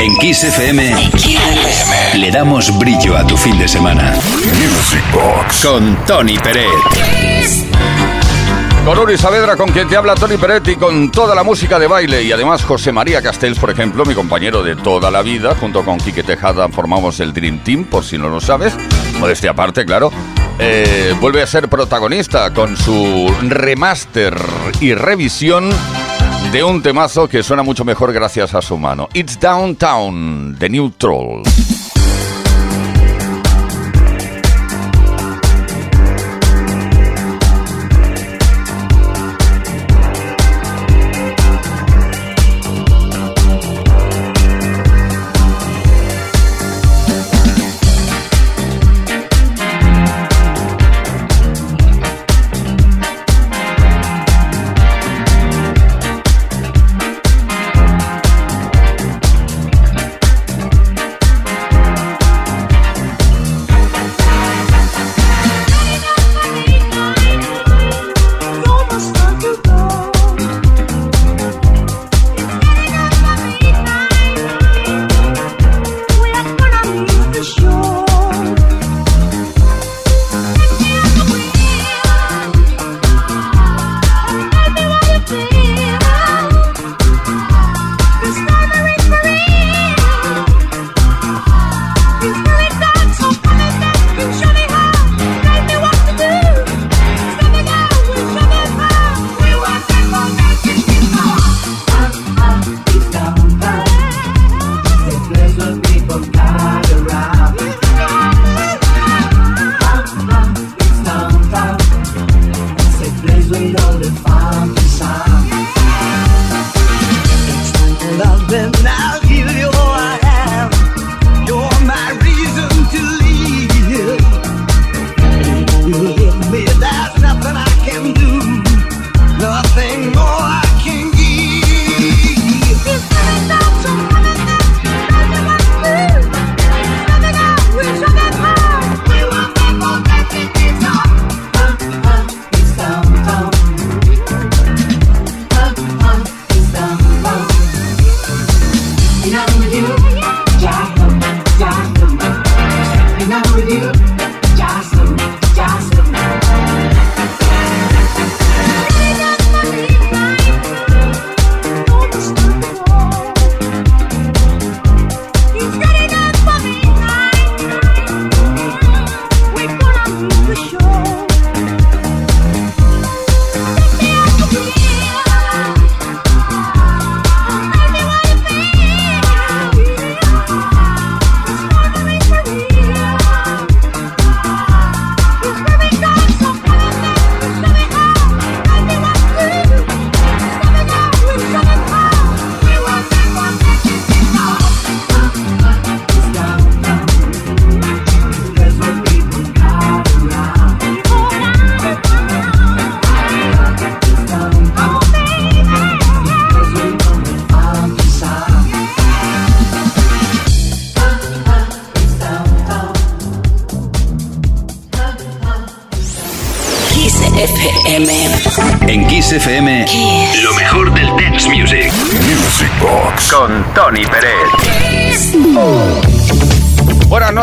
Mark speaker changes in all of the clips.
Speaker 1: En Kiss FM, le damos brillo a tu fin de semana.
Speaker 2: Music Box
Speaker 1: con Tony Pérez.
Speaker 3: Con Uri Saavedra, con quien te habla Tony Pérez y con toda la música de baile. Y además José María Castells, por ejemplo, mi compañero de toda la vida, junto con Quique Tejada formamos el Dream Team, por si no lo sabes. Modestia aparte, claro. Eh, vuelve a ser protagonista con su remaster y revisión de un temazo que suena mucho mejor gracias a su mano. It's Downtown, The New Trolls.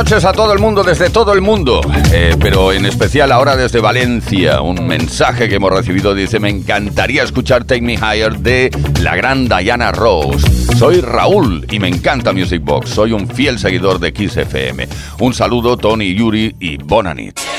Speaker 3: Noches a todo el mundo desde todo el mundo, eh, pero en especial ahora desde Valencia. Un mensaje que hemos recibido dice, me encantaría escuchar Take Me Higher de la gran Diana Rose. Soy Raúl y me encanta Music Box. Soy un fiel seguidor de Kiss FM. Un saludo Tony, Yuri y Bonanit.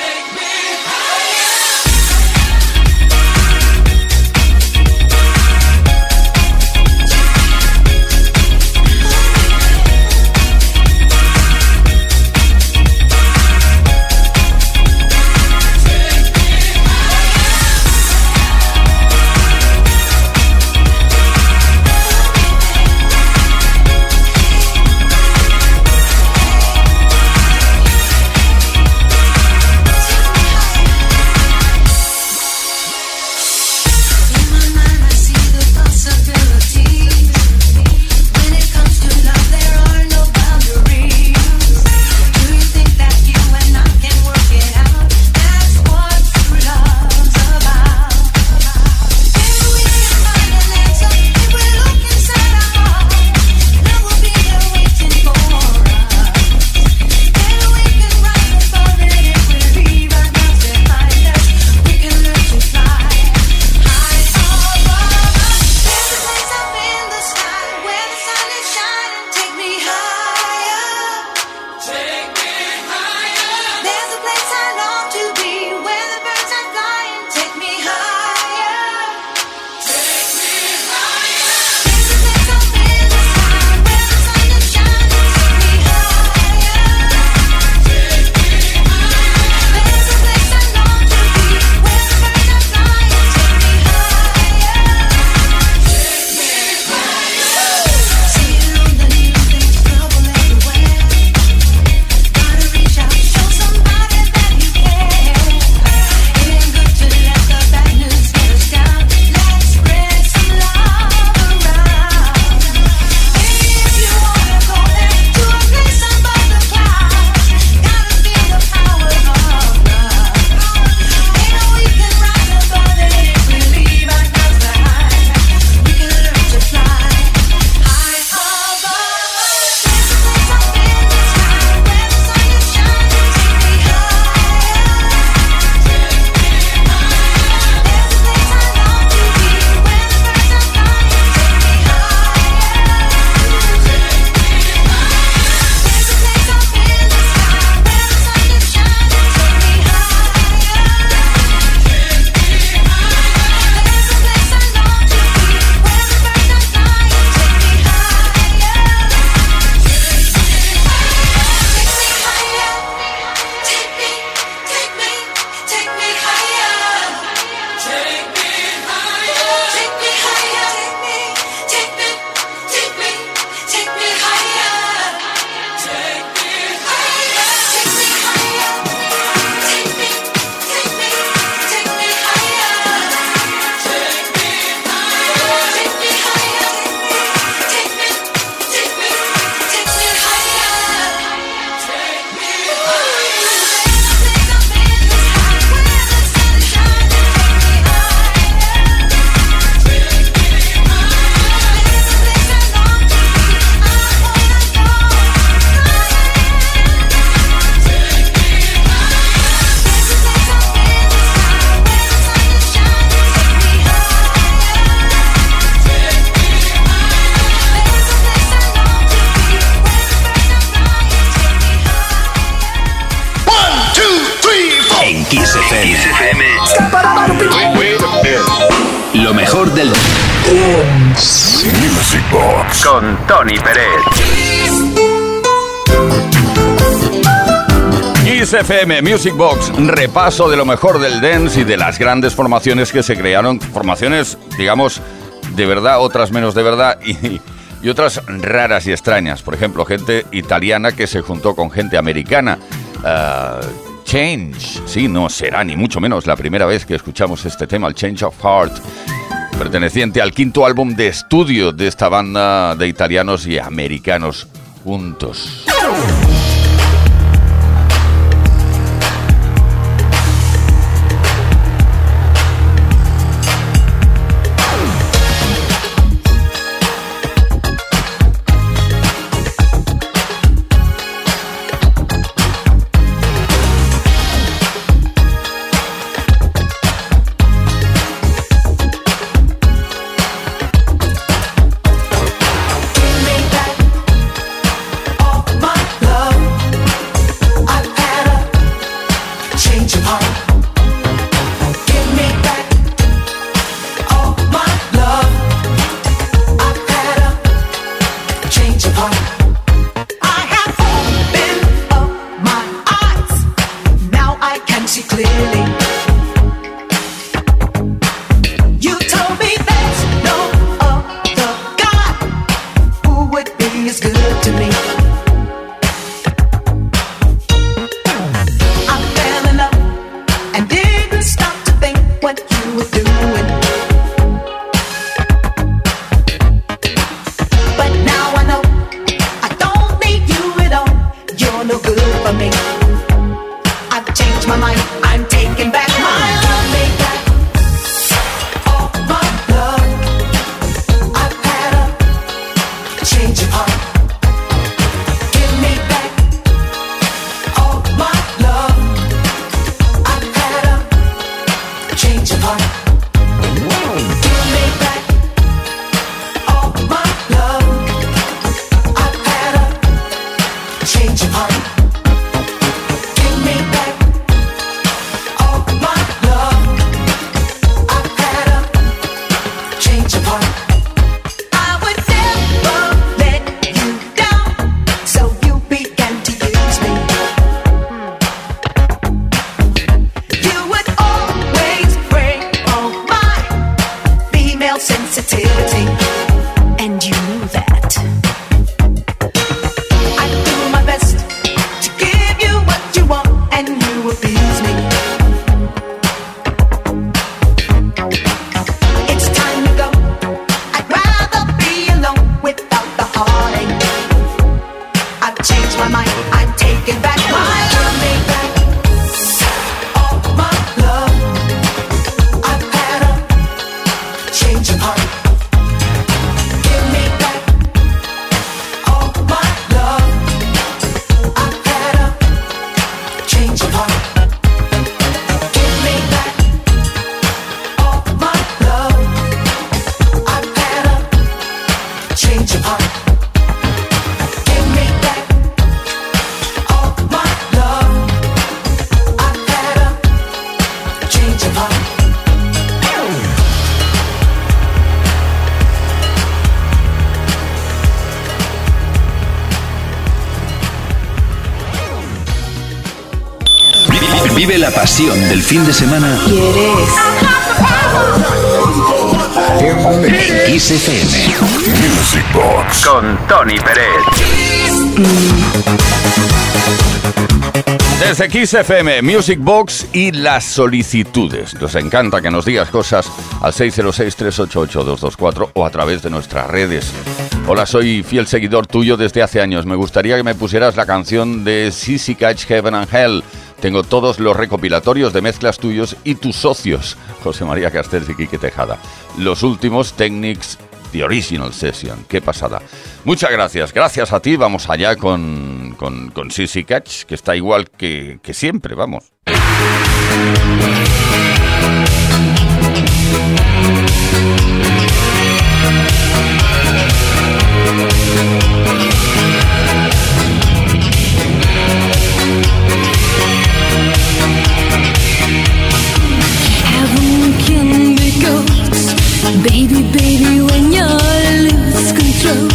Speaker 4: FM Music Box, repaso de lo mejor del dance y de las grandes formaciones que se crearon, formaciones, digamos, de verdad, otras menos de verdad y, otras raras y extrañas. Por ejemplo, gente italiana que se juntó con gente americana. Ah, Change, sí, no será ni mucho menos la primera vez que escuchamos este tema, el Change of Heart, perteneciente al quinto álbum de estudio de esta banda de italianos y americanos juntos.
Speaker 1: Vive la pasión del fin de semana.
Speaker 5: ¿Quieres?
Speaker 1: XFM.
Speaker 2: Music Box.
Speaker 1: Con Tony Pérez.
Speaker 4: Desde Kiss FM, Music Box y las solicitudes. Nos encanta que nos digas cosas al 606-388-224 o a través de nuestras redes. Hola, soy fiel seguidor tuyo desde hace años. Me gustaría que me pusieras la canción de Sissy Catch Heaven and Hell. Tengo todos los recopilatorios de mezclas tuyos y tus socios, José María Castells y Quique Tejada. Los últimos Technics The Original Session. Qué pasada. Muchas gracias. Gracias a ti. Vamos allá con, con, Sissy Catch, que está igual que, que siempre. Vamos.
Speaker 6: Baby, baby, when you lose control,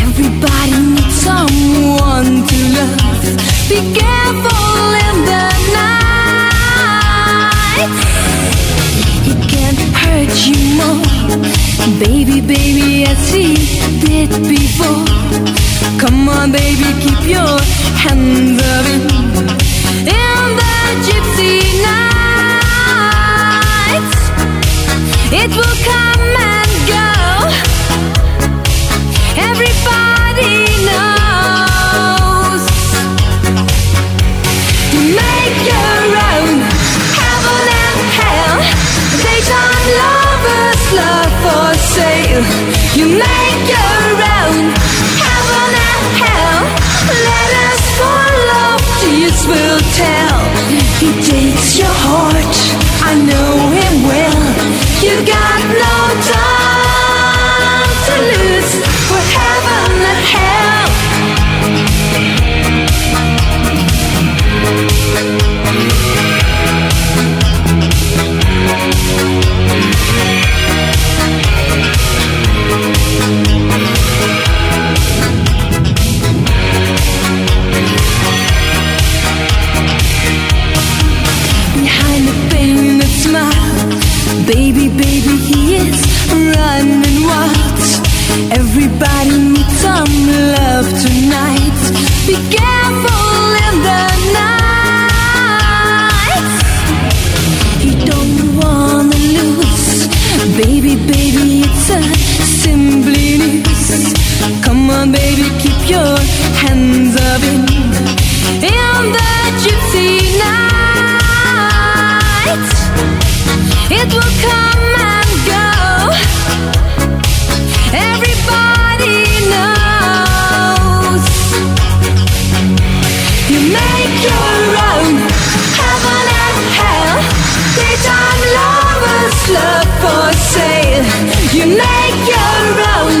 Speaker 6: everybody needs someone to love. Be careful in the night, he can hurt you more. Baby, baby, as he did before. Come on, baby, keep your hands up in the gypsy night. It will come and go. Everybody love for sale. You make your own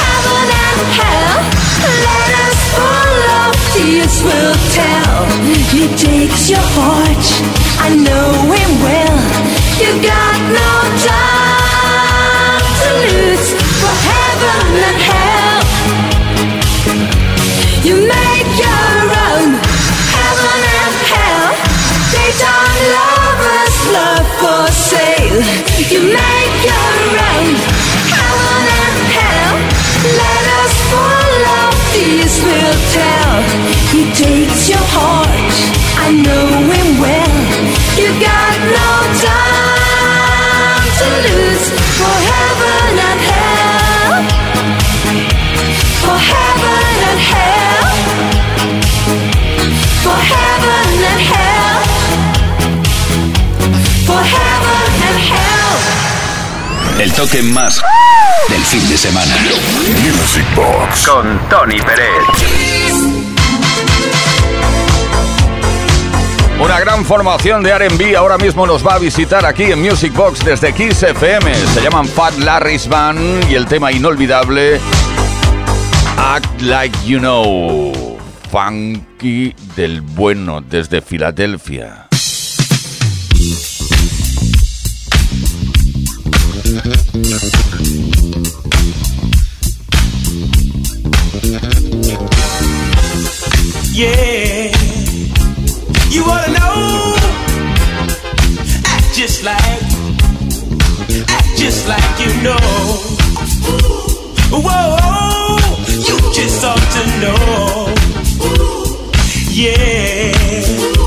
Speaker 6: heaven and hell. Let us follow. Tears will tell. He takes your heart. I know him well. You got no time to lose for heaven and hell. He takes your heart. I know him well. You got no time to lose for heaven and hell. For heaven and hell. For heaven and hell. For heaven and hell.
Speaker 1: El toque más del fin de semana.
Speaker 2: Music Box.
Speaker 1: Con Tony Pérez.
Speaker 3: Una gran formación de RB ahora mismo nos va a visitar aquí en Music Box desde Kiss FM. Se llaman Fat Larry's Band y el tema inolvidable Act Like You Know. Funky del bueno desde Filadelfia.
Speaker 7: Yeah, you wanna know? Act just like, act just like you know. Whoa, you just ought to know. Yeah,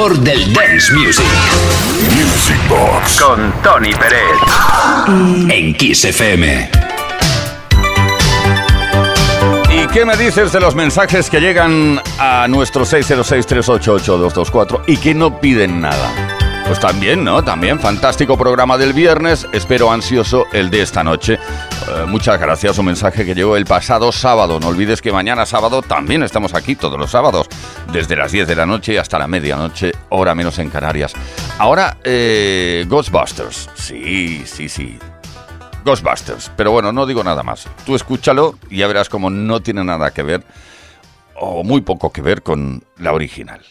Speaker 1: mejor del dance music.
Speaker 2: Music Box.
Speaker 1: Con Tony Pérez. En Kiss FM.
Speaker 3: ¿Y qué me dices de los mensajes que llegan a nuestro 606-388-224 y que no piden nada? Pues también, ¿no? También, fantástico programa del viernes, espero ansioso el de esta noche. Muchas gracias, un mensaje que llegó el pasado sábado. No olvides que mañana sábado también estamos aquí todos los sábados, desde las 10 de la noche hasta la medianoche, hora menos en Canarias. Ahora, eh, Ghostbusters. Sí, sí, sí. Ghostbusters. Pero bueno, no digo nada más. Tú escúchalo y ya verás como no tiene nada que ver, o muy poco que ver con la original.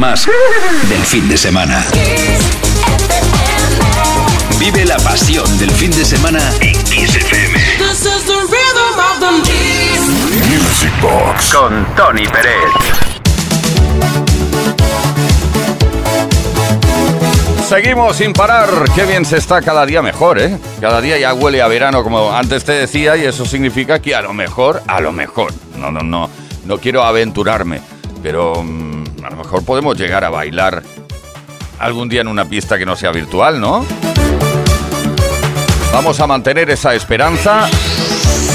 Speaker 1: Más del fin de semana. Vive la pasión del fin de semana en Kiss FM.
Speaker 6: This is the rhythm of the
Speaker 2: Music Box.
Speaker 1: Con Tony Pérez.
Speaker 3: Seguimos sin parar. Qué bien se está cada día mejor, ¿eh? Cada día ya huele a verano, como antes te decía, y eso significa que a lo mejor, a lo mejor, no, no, no, no quiero aventurarme, pero mm, a lo mejor podemos llegar a bailar algún día en una pista que no sea virtual, ¿no? Vamos a mantener esa esperanza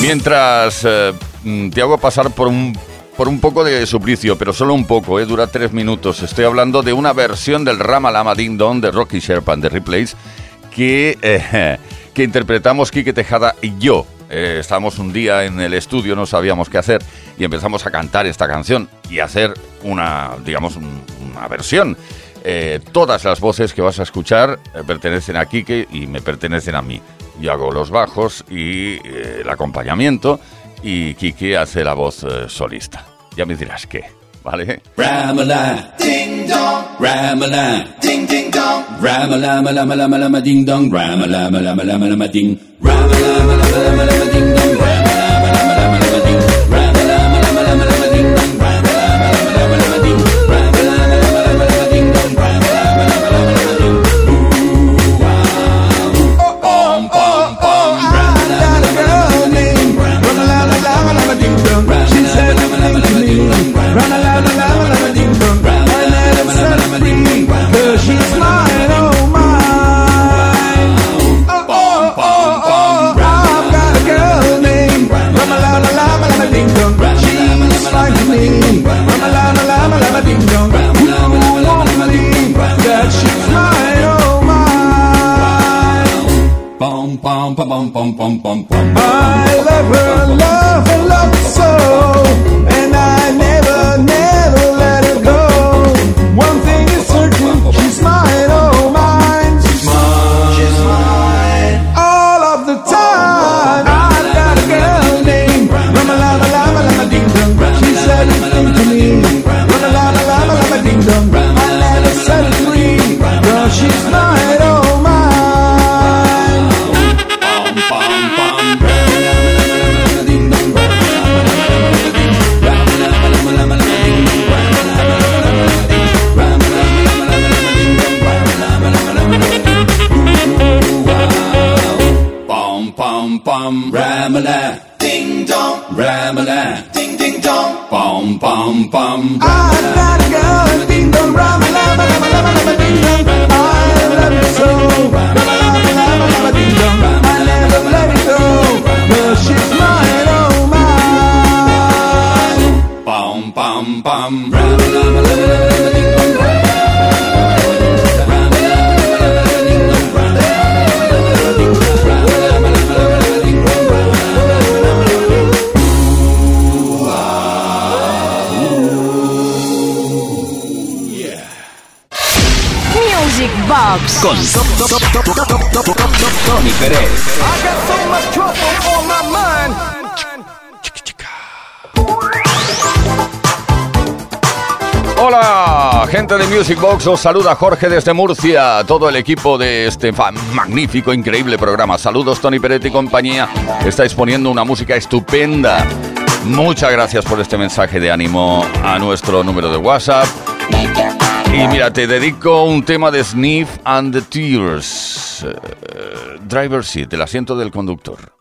Speaker 3: mientras eh, mm, te hago pasar por un, por un poco de suplicio, pero solo un poco, ¿eh? dura tres minutos. Estoy hablando de una versión del Rama Lama Ding Dong de Rocky Sherpa and The Replays que, eh, que interpretamos Quique Tejada y yo. Eh, estábamos un día en el estudio, no sabíamos qué hacer y empezamos a cantar esta canción y hacer una, digamos, un- una versión. Eh, todas las voces que vas a escuchar eh, pertenecen a Quique y me pertenecen a mí. Yo hago los bajos y eh, el acompañamiento y Quique hace la voz eh, solista. Ya me dirás qué, ¿vale?
Speaker 8: Ramala, ding dong, Ramala, ding ding dong, Ramala, lama lama lama ding dong, Ramala, lama lama lama ding, Ramala, lama lama lama ding dong, Ramala, Bum bum bum bum bum bum. I love her, love her, love her so,
Speaker 1: Con Tony Pérez.
Speaker 3: Hola, gente de Music Box, os saluda Jorge desde Murcia, todo el equipo de este magnífico, increíble programa. Saludos, Tony Peretti y compañía. Estáis poniendo una música estupenda. Muchas gracias por este mensaje de ánimo a nuestro número de WhatsApp. Y mira, te dedico un tema de Sniff and the Tears. Eh, driver seat, el asiento del conductor.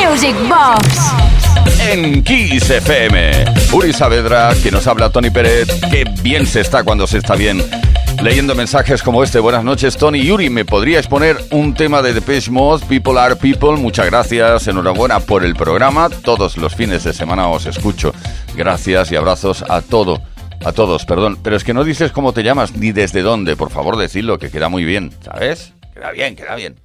Speaker 6: Music Box.
Speaker 9: En Kiss FM, Uri Saavedra, que nos habla Tony Pérez, que bien se está cuando se está bien. Leyendo mensajes como este, buenas noches Tony Yuri, ¿me podrías poner un tema de Depeche Mode, People Are People? Muchas gracias, enhorabuena por el programa, todos los fines de semana os escucho. Gracias y abrazos a todo, a todos, perdón, pero es que no dices cómo te llamas ni desde dónde, por favor decirlo, que queda muy bien, ¿sabes? Queda bien, queda bien.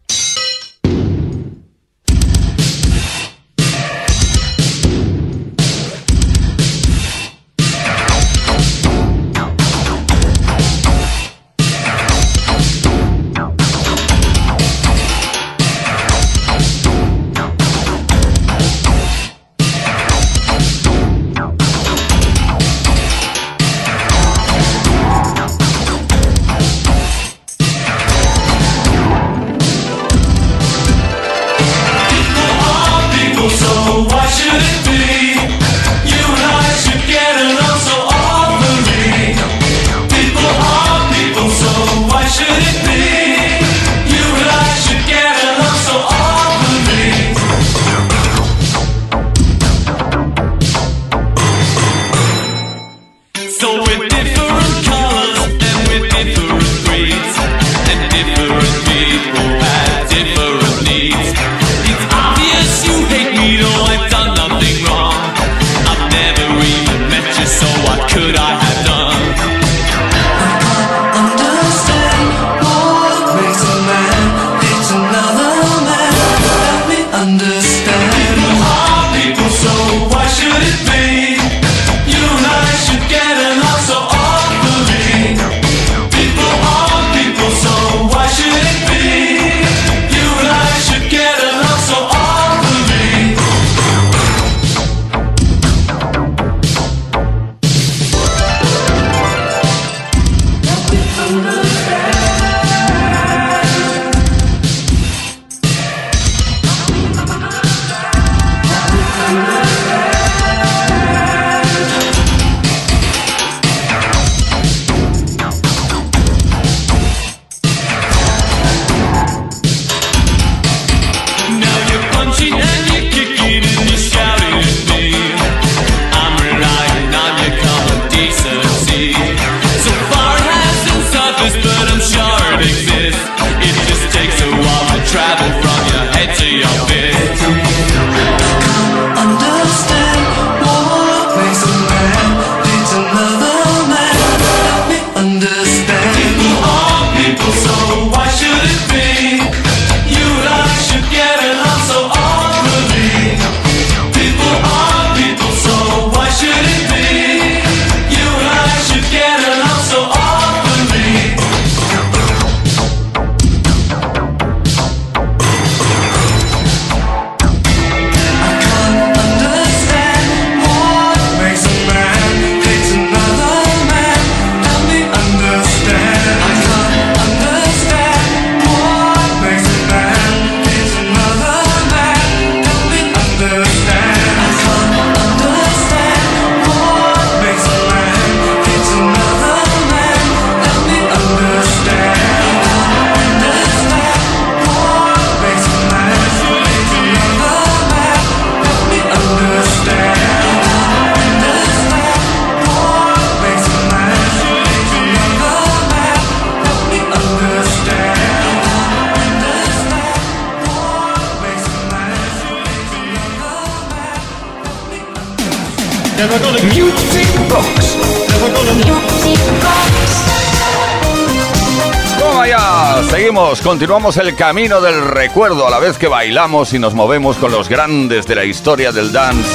Speaker 9: continuamos el camino del recuerdo a la vez que bailamos y nos movemos con los grandes de la historia del dance.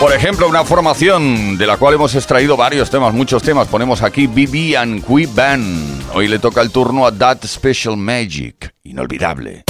Speaker 9: Por ejemplo, una formación de la cual hemos extraído varios temas, muchos temas. Ponemos aquí BB and Qui Band. Hoy le toca el turno a That Special Magic, inolvidable.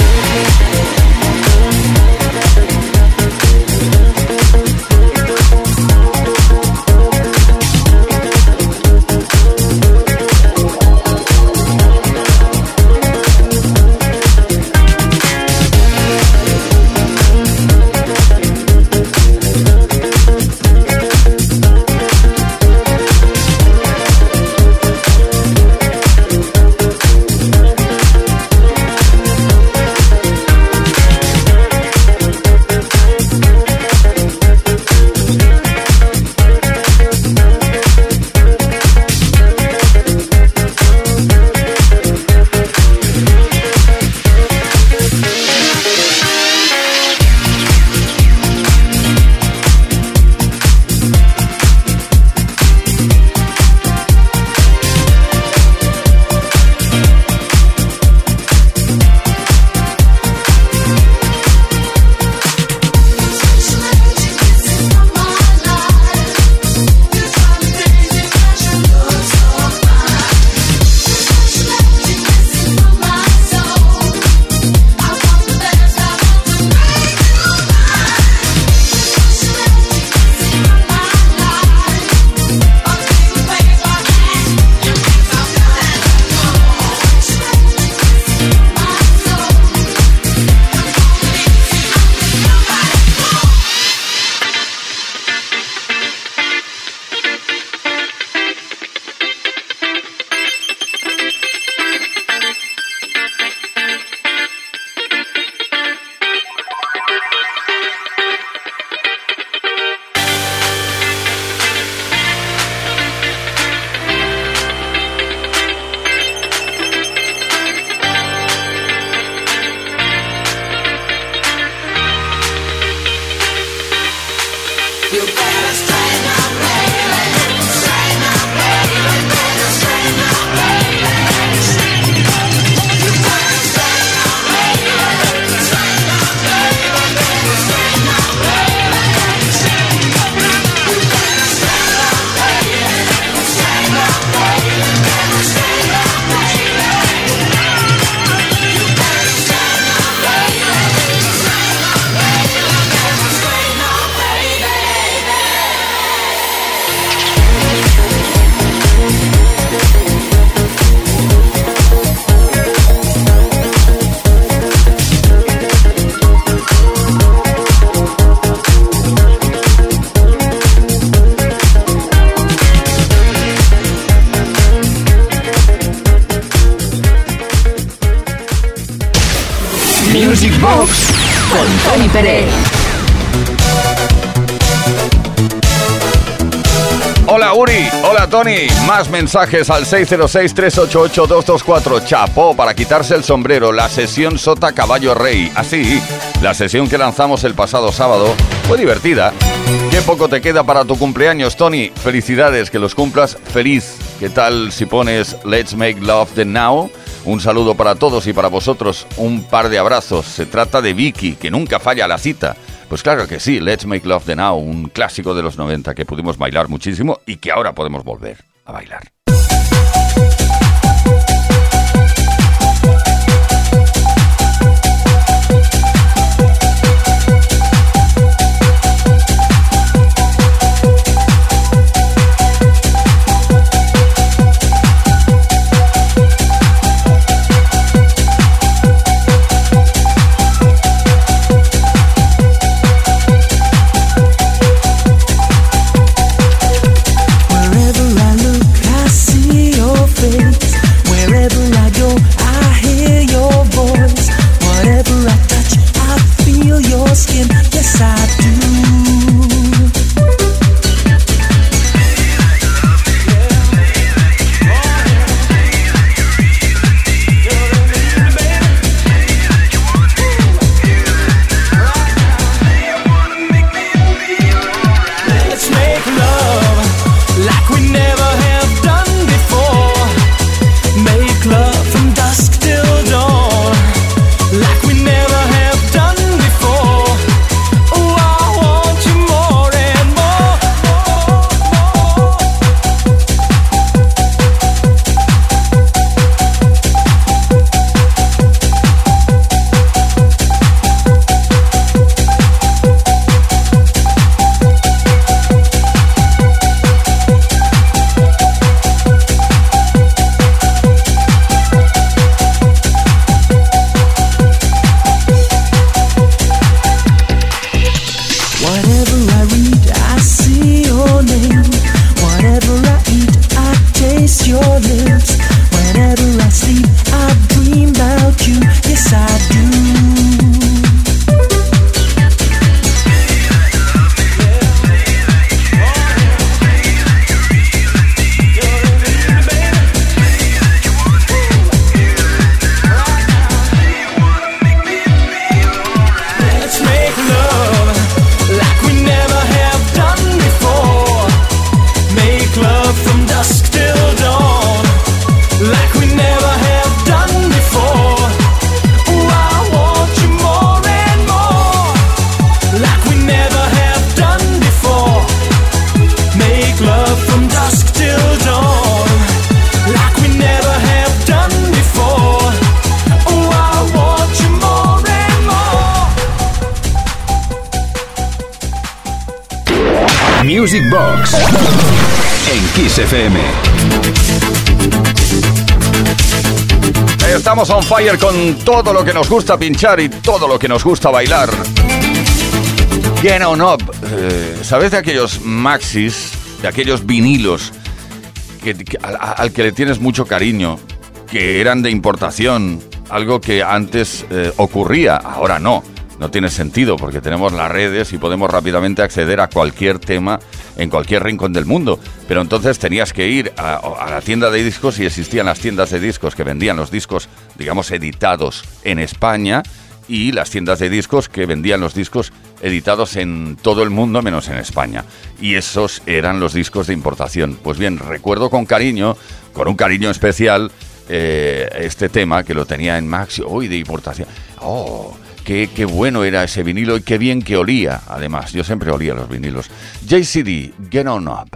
Speaker 3: Más mensajes al 606-388-224. Chapó para quitarse el sombrero, la sesión Sota Caballo Rey. Así, la sesión que lanzamos el pasado sábado fue divertida. Qué poco te queda para tu cumpleaños, Tony. Felicidades, que los cumplas feliz. ¿Qué tal si pones Let's Make Love the Now? Un saludo para todos y para vosotros. Un par de abrazos. Se trata de Vicky, que nunca falla la cita. Pues claro que sí, Let's Make Love the Now, un clásico de los 90 que pudimos bailar muchísimo y que ahora podemos volver a bailar. Estamos on fire con todo lo que nos gusta pinchar y todo lo que nos gusta bailar. Get on up. Eh, ¿Sabes de aquellos maxis, de aquellos vinilos que, al que le tienes mucho cariño, que eran de importación, algo que antes eh, ocurría, ahora no. No tiene sentido porque tenemos las redes y podemos rápidamente acceder a cualquier tema en cualquier rincón del mundo. Pero entonces tenías que ir a, la tienda de discos y existían las tiendas de discos que vendían los discos, digamos, editados en España
Speaker 6: y las tiendas de discos que vendían los discos editados en todo el mundo menos en España. Y esos eran los discos de importación. Pues bien, recuerdo con cariño, con un cariño especial, eh, este tema que lo tenía en Maxi, hoy de importación. Oh, qué, bueno era ese vinilo y qué bien que olía. Además, yo siempre olía los vinilos. JCD, Get On Up.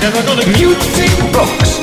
Speaker 10: Up, get up.
Speaker 11: Music box.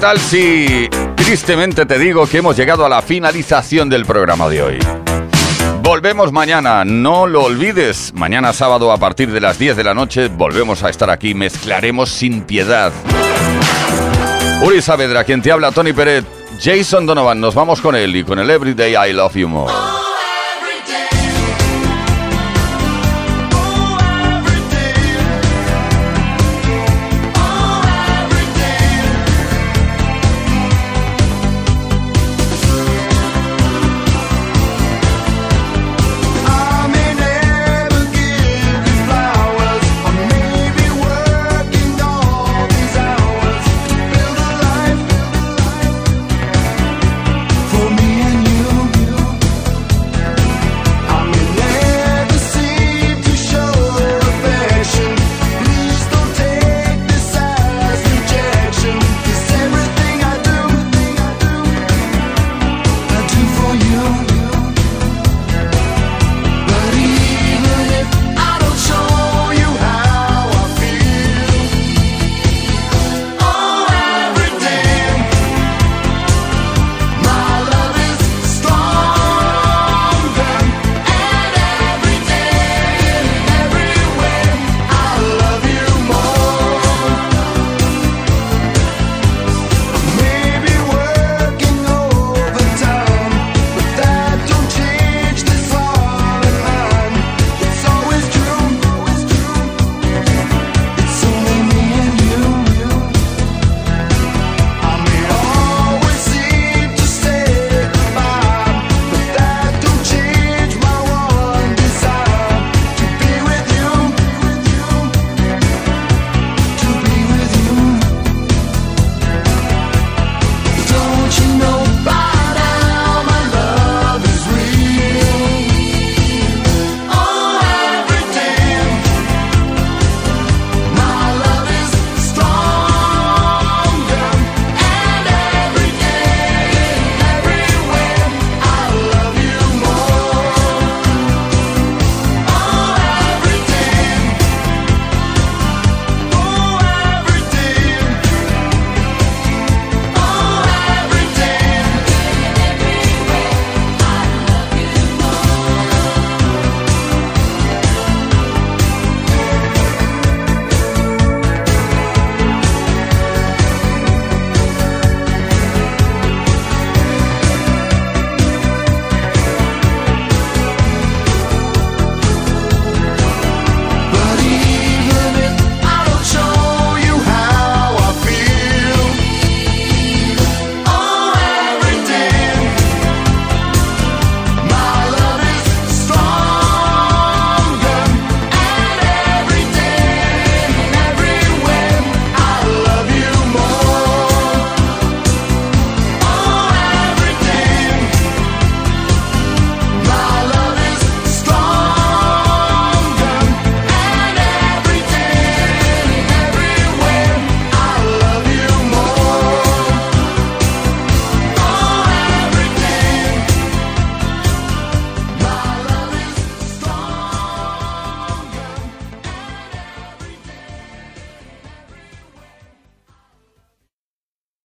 Speaker 3: Tal si tristemente te digo que hemos llegado a la finalización del programa de hoy? Volvemos mañana, no lo olvides. Mañana sábado a partir de las 10 de la noche volvemos a estar aquí, mezclaremos sin piedad. Uri Saavedra, quien te habla, Tony Peret, Jason Donovan, nos vamos con él y con el Everyday I Love You More.